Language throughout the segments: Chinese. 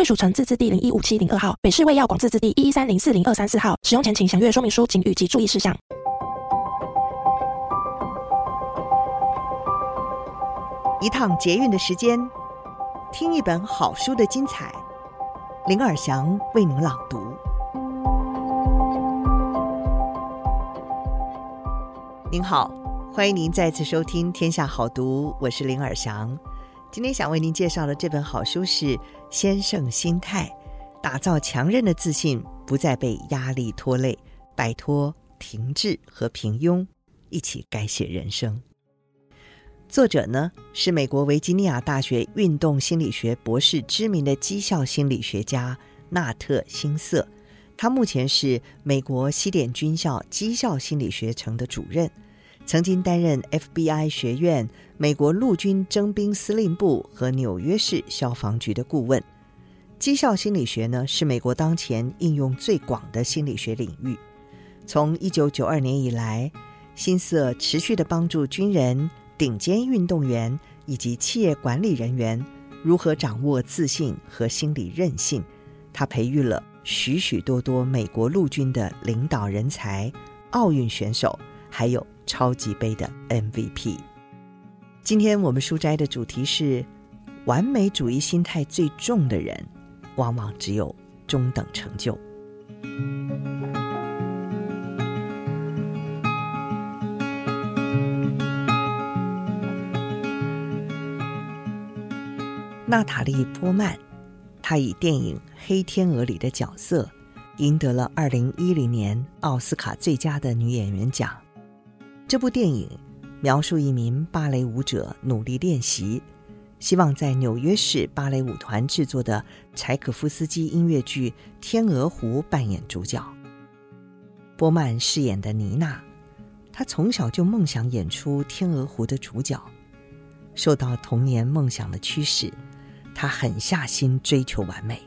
贵属城自治地零一五七零二号，北市卫药广自治地一一三零四零二三四号。使用前请详阅说明书、警语及注意事项。一趟捷运的时间，听一本好书的精彩。林尔祥为您朗读。您好，欢迎您再次收听《天下好读》，我是林尔祥。今天想为您介绍的这本好书是《先生心态》，打造强韧的自信，不再被压力拖累，摆脱停滞和平庸，一起改写人生。作者呢是美国维吉尼亚大学运动心理学博士，知名的绩效心理学家纳特辛瑟。他目前是美国西点军校绩效心理学城的主任。曾经担任 FBI 学院、美国陆军征兵司令部和纽约市消防局的顾问。绩效心理学呢，是美国当前应用最广的心理学领域。从1992年以来，辛瑟持续地帮助军人、顶尖运动员以及企业管理人员如何掌握自信和心理韧性。他培育了许许多多美国陆军的领导人才、奥运选手，还有。超级杯的 MVP。今天我们书斋的主题是：完美主义心态最重的人，往往只有中等成就。娜塔莉·波曼，她以电影《黑天鹅》里的角色，赢得了二零一零年奥斯卡最佳的女演员奖。这部电影描述一名芭蕾舞者努力练习，希望在纽约市芭蕾舞团制作的柴可夫斯基音乐剧《天鹅湖》扮演主角。波曼饰演的妮娜，她从小就梦想演出《天鹅湖》的主角，受到童年梦想的驱使，她狠下心追求完美，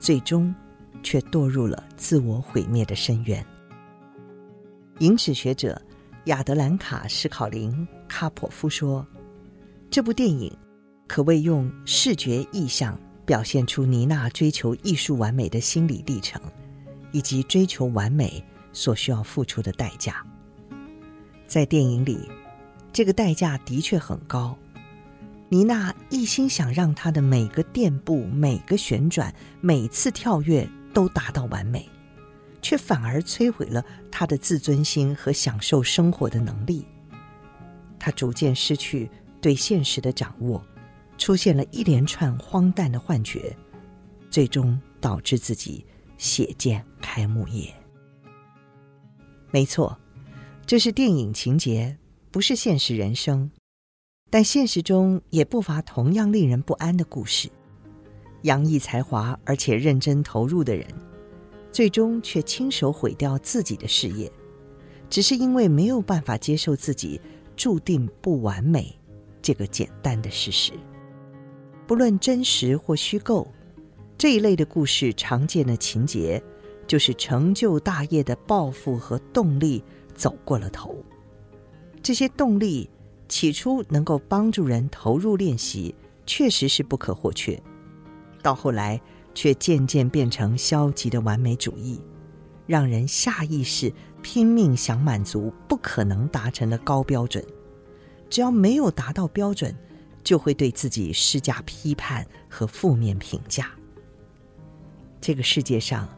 最终却堕入了自我毁灭的深渊。影史学者。亚德兰卡·史考林·卡普夫说：“这部电影可谓用视觉意象表现出妮娜追求艺术完美的心理历程，以及追求完美所需要付出的代价。在电影里，这个代价的确很高。妮娜一心想让她的每个垫步、每个旋转、每次跳跃都达到完美。”却反而摧毁了他的自尊心和享受生活的能力。他逐渐失去对现实的掌握，出现了一连串荒诞的幻觉，最终导致自己血溅开幕夜。没错，这是电影情节，不是现实人生。但现实中也不乏同样令人不安的故事：洋溢才华而且认真投入的人。最终却亲手毁掉自己的事业，只是因为没有办法接受自己注定不完美这个简单的事实。不论真实或虚构，这一类的故事常见的情节，就是成就大业的抱负和动力走过了头。这些动力起初能够帮助人投入练习，确实是不可或缺，到后来，却渐渐变成消极的完美主义，让人下意识拼命想满足不可能达成的高标准。只要没有达到标准，就会对自己施加批判和负面评价。这个世界上，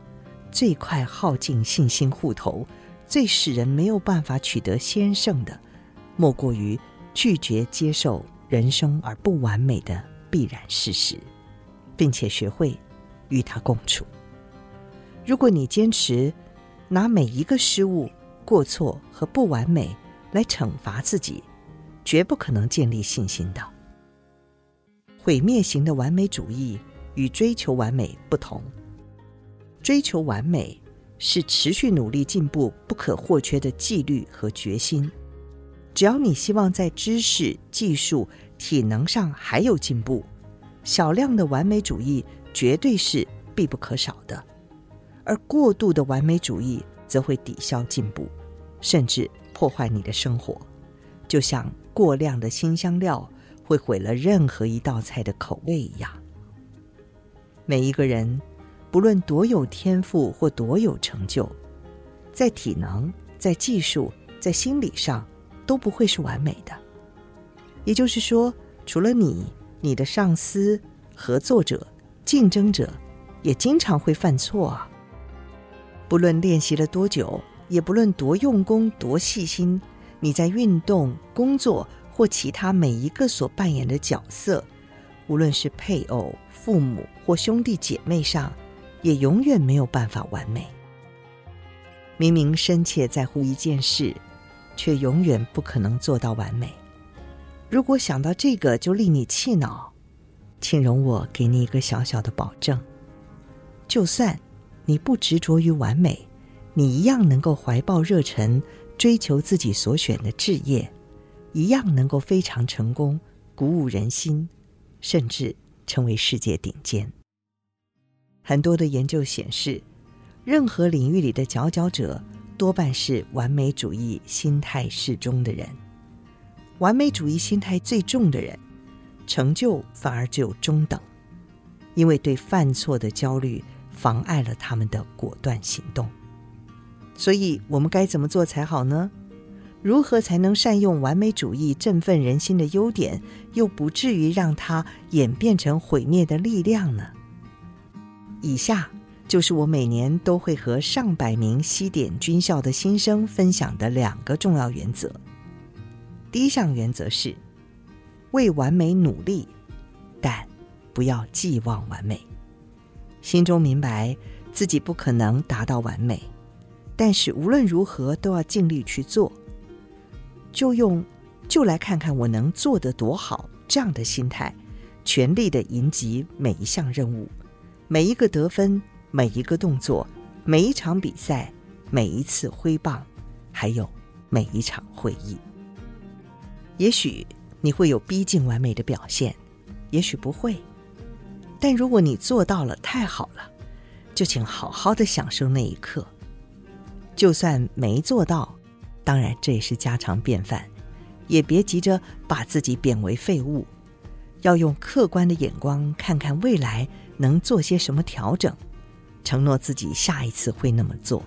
最快耗尽信心户头、最使人没有办法取得先胜的，莫过于拒绝接受人生而不完美的必然事实，并且学会。与他共处。如果你坚持拿每一个失误、过错和不完美来惩罚自己，绝不可能建立信心的。毁灭型的完美主义与追求完美不同。追求完美是持续努力进步不可或缺的纪律和决心。只要你希望在知识、技术、体能上还有进步，小量的完美主义绝对是必不可少的。而过度的完美主义则会抵消进步，甚至破坏你的生活，就像过量的新香料会毁了任何一道菜的口味一样。每一个人，不论多有天赋或多有成就，在体能、在技术、在心理上，都不会是完美的。也就是说，除了你，你的上司、合作者、竞争者，也经常会犯错啊。不论练习了多久，也不论多用功、多细心，你在运动、工作或其他每一个所扮演的角色，无论是配偶、父母或兄弟姐妹上，也永远没有办法完美。明明深切在乎一件事，却永远不可能做到完美。如果想到这个就令你气恼，请容我给你一个小小的保证：就算你不执着于完美，你一样能够怀抱热忱，追求自己所选的志业，一样能够非常成功，鼓舞人心，甚至成为世界顶尖。很多的研究显示，任何领域里的佼佼者，多半是完美主义心态适中的人。完美主义心态最重的人，成就反而只有中等，因为对犯错的焦虑。妨碍了他们的果断行动，所以我们该怎么做才好呢？如何才能善用完美主义振奋人心的优点，又不至于让它演变成毁灭的力量呢？以下就是我每年都会和上百名西点军校的新生分享的两个重要原则。第一项原则是为完美努力，但不要寄望完美。心中明白自己不可能达到完美，但是无论如何都要尽力去做。就用“就来看看我能做得多好”这样的心态，全力的迎击每一项任务，每一个得分，每一个动作，每一场比赛，每一次挥棒，还有每一场会议。也许你会有逼近完美的表现，也许不会。但如果你做到了，太好了，就请好好的享受那一刻。就算没做到，当然这也是家常便饭，也别急着把自己贬为废物，要用客观的眼光看看未来能做些什么调整，承诺自己下一次会那么做，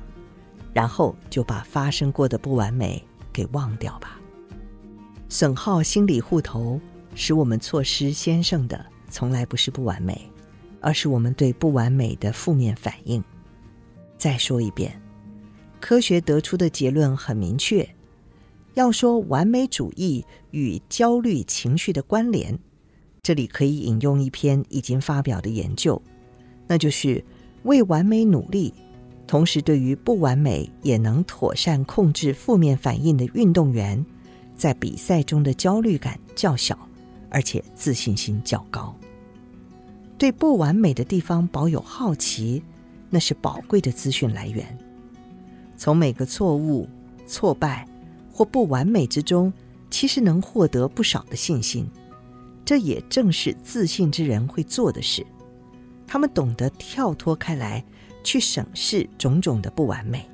然后就把发生过的不完美给忘掉吧。损耗心理户头，使我们错失先生的。从来不是不完美，而是我们对不完美的负面反应。再说一遍，科学得出的结论很明确。要说完美主义与焦虑情绪的关联，这里可以引用一篇已经发表的研究，那就是为完美努力，同时对于不完美也能妥善控制负面反应的运动员，在比赛中的焦虑感较小，而且自信心较高。对不完美的地方保有好奇，那是宝贵的资讯来源。从每个错误、挫败或不完美之中，其实能获得不少的信心。这也正是自信之人会做的事。他们懂得跳脱开来，去审视种种的不完美，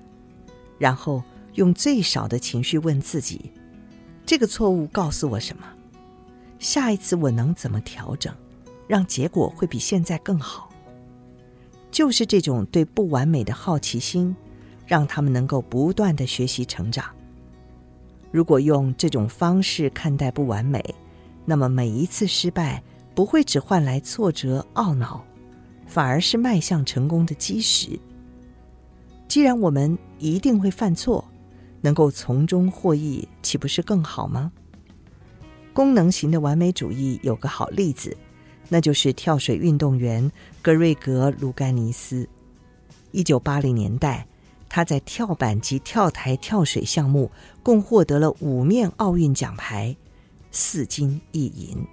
然后用最少的情绪问自己：这个错误告诉我什么？下一次我能怎么调整？让结果会比现在更好，就是这种对不完美的好奇心，让他们能够不断的学习成长。如果用这种方式看待不完美，那么每一次失败不会只换来挫折懊恼，反而是迈向成功的基石。既然我们一定会犯错，能够从中获益，岂不是更好吗？功能型的完美主义有个好例子。那就是跳水运动员格瑞格·卢甘尼斯。一九八零年代，他在跳板及跳台跳水项目共获得了五面奥运奖牌，四金一银。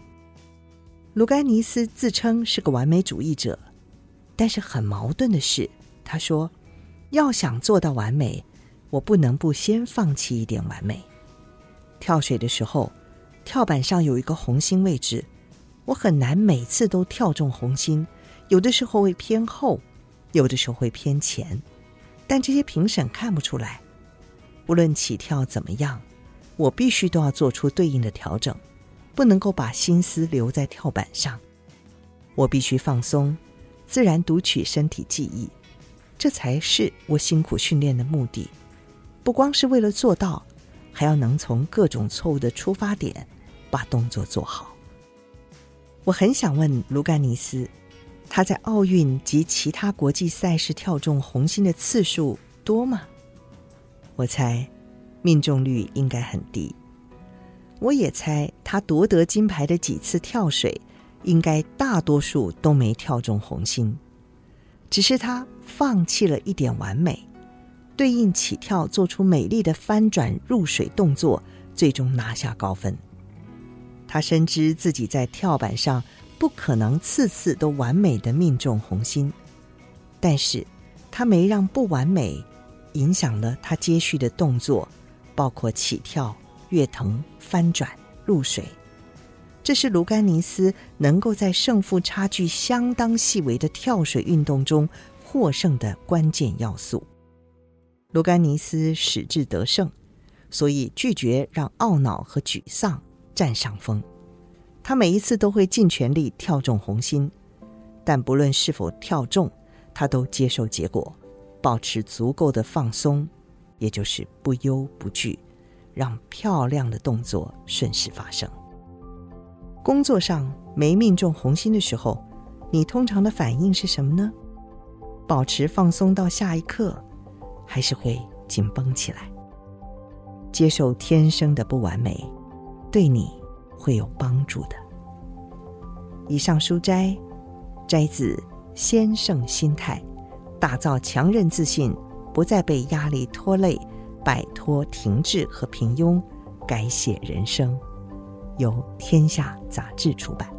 卢甘尼斯自称是个完美主义者，但是很矛盾的是，他说：“要想做到完美，我不能不先放弃一点完美。跳水的时候，跳板上有一个红心位置，我很难每次都跳中红心，有的时候会偏后，有的时候会偏前，但这些评审看不出来。无论起跳怎么样，我必须都要做出对应的调整。”不能够把心思留在跳板上，我必须放松，自然读取身体记忆，这才是我辛苦训练的目的。不光是为了做到，还要能从各种错误的出发点把动作做好。我很想问卢甘尼斯，他在奥运及其他国际赛事跳中红心的次数多吗？我猜，命中率应该很低。我也猜他夺得金牌的几次跳水，应该大多数都没跳中红心，只是他放弃了一点完美，对应起跳做出美丽的翻转入水动作，最终拿下高分。他深知自己在跳板上不可能次次都完美的命中红心，但是他没让不完美影响了他接续的动作，包括起跳。跃腾、翻转、入水，这是卢甘尼斯能够在胜负差距相当细微的跳水运动中获胜的关键要素。卢甘尼斯矢志得胜，所以拒绝让懊恼和沮丧占上风。他每一次都会尽全力跳中红心，但不论是否跳中，他都接受结果，保持足够的放松，也就是不忧不惧。让漂亮的动作顺势发生。工作上没命中红心的时候，你通常的反应是什么呢？保持放松到下一刻，还是会紧绷起来？接受天生的不完美，对你会有帮助的。以上书摘摘自《先生心态》，打造强韧自信，不再被压力拖累。摆脱停滞和平庸，改写人生，由天下杂志出版。